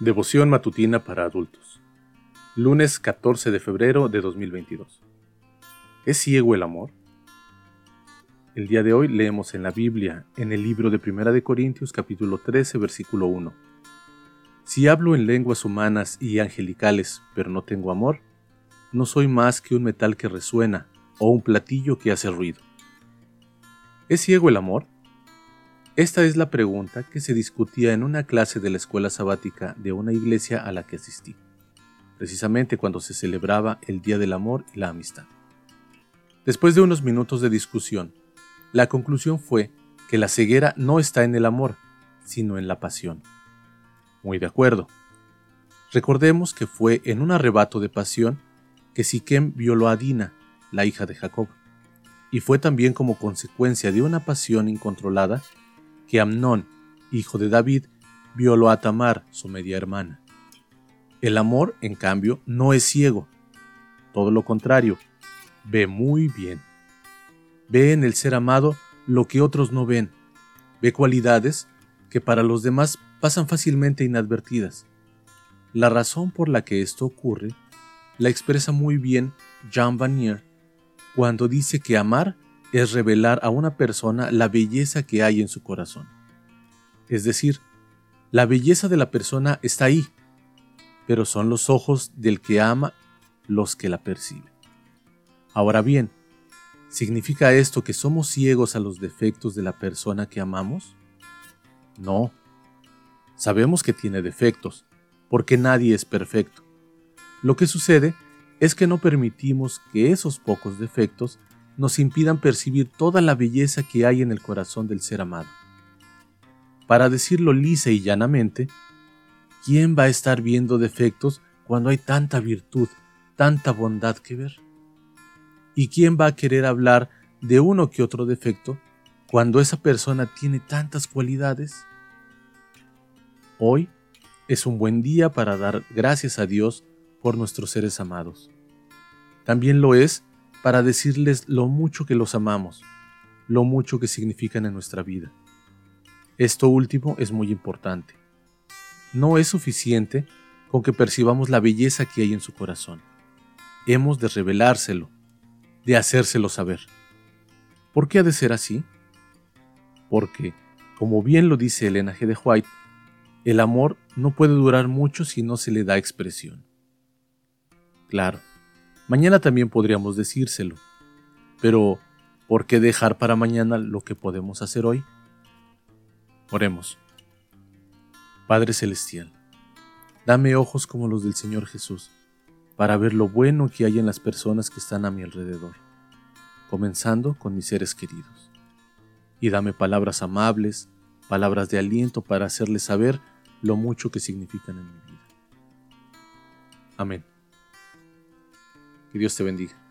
Devoción matutina para adultos. Lunes 14 de febrero de 2022. ¿Es ciego el amor? El día de hoy leemos en la Biblia, en el libro de Primera de Corintios capítulo 13 versículo 1. Si hablo en lenguas humanas y angelicales, pero no tengo amor, no soy más que un metal que resuena o un platillo que hace ruido. ¿Es ciego el amor? Esta es la pregunta que se discutía en una clase de la escuela sabática de una iglesia a la que asistí, precisamente cuando se celebraba el Día del Amor y la Amistad. Después de unos minutos de discusión, la conclusión fue que la ceguera no está en el amor, sino en la pasión. Muy de acuerdo. Recordemos que fue en un arrebato de pasión que Siquem violó a Dina, la hija de Jacob, y fue también como consecuencia de una pasión incontrolada que Amnón, hijo de David, violó a Tamar, su media hermana. El amor, en cambio, no es ciego. Todo lo contrario, ve muy bien. Ve en el ser amado lo que otros no ven. Ve cualidades que para los demás pasan fácilmente inadvertidas. La razón por la que esto ocurre la expresa muy bien Jean Vanier cuando dice que amar es revelar a una persona la belleza que hay en su corazón. Es decir, la belleza de la persona está ahí, pero son los ojos del que ama los que la perciben. Ahora bien, ¿significa esto que somos ciegos a los defectos de la persona que amamos? No. Sabemos que tiene defectos, porque nadie es perfecto. Lo que sucede es que no permitimos que esos pocos defectos nos impidan percibir toda la belleza que hay en el corazón del ser amado. Para decirlo lisa y llanamente, ¿quién va a estar viendo defectos cuando hay tanta virtud, tanta bondad que ver? ¿Y quién va a querer hablar de uno que otro defecto cuando esa persona tiene tantas cualidades? Hoy es un buen día para dar gracias a Dios por nuestros seres amados. También lo es para decirles lo mucho que los amamos, lo mucho que significan en nuestra vida. Esto último es muy importante. No es suficiente con que percibamos la belleza que hay en su corazón. Hemos de revelárselo, de hacérselo saber. ¿Por qué ha de ser así? Porque, como bien lo dice Elena G. de White, el amor no puede durar mucho si no se le da expresión. Claro, Mañana también podríamos decírselo. Pero, ¿por qué dejar para mañana lo que podemos hacer hoy? Oremos. Padre Celestial, dame ojos como los del Señor Jesús, para ver lo bueno que hay en las personas que están a mi alrededor, comenzando con mis seres queridos. Y dame palabras amables, palabras de aliento para hacerles saber lo mucho que significan en mi vida. Amén. Que Dios te bendiga.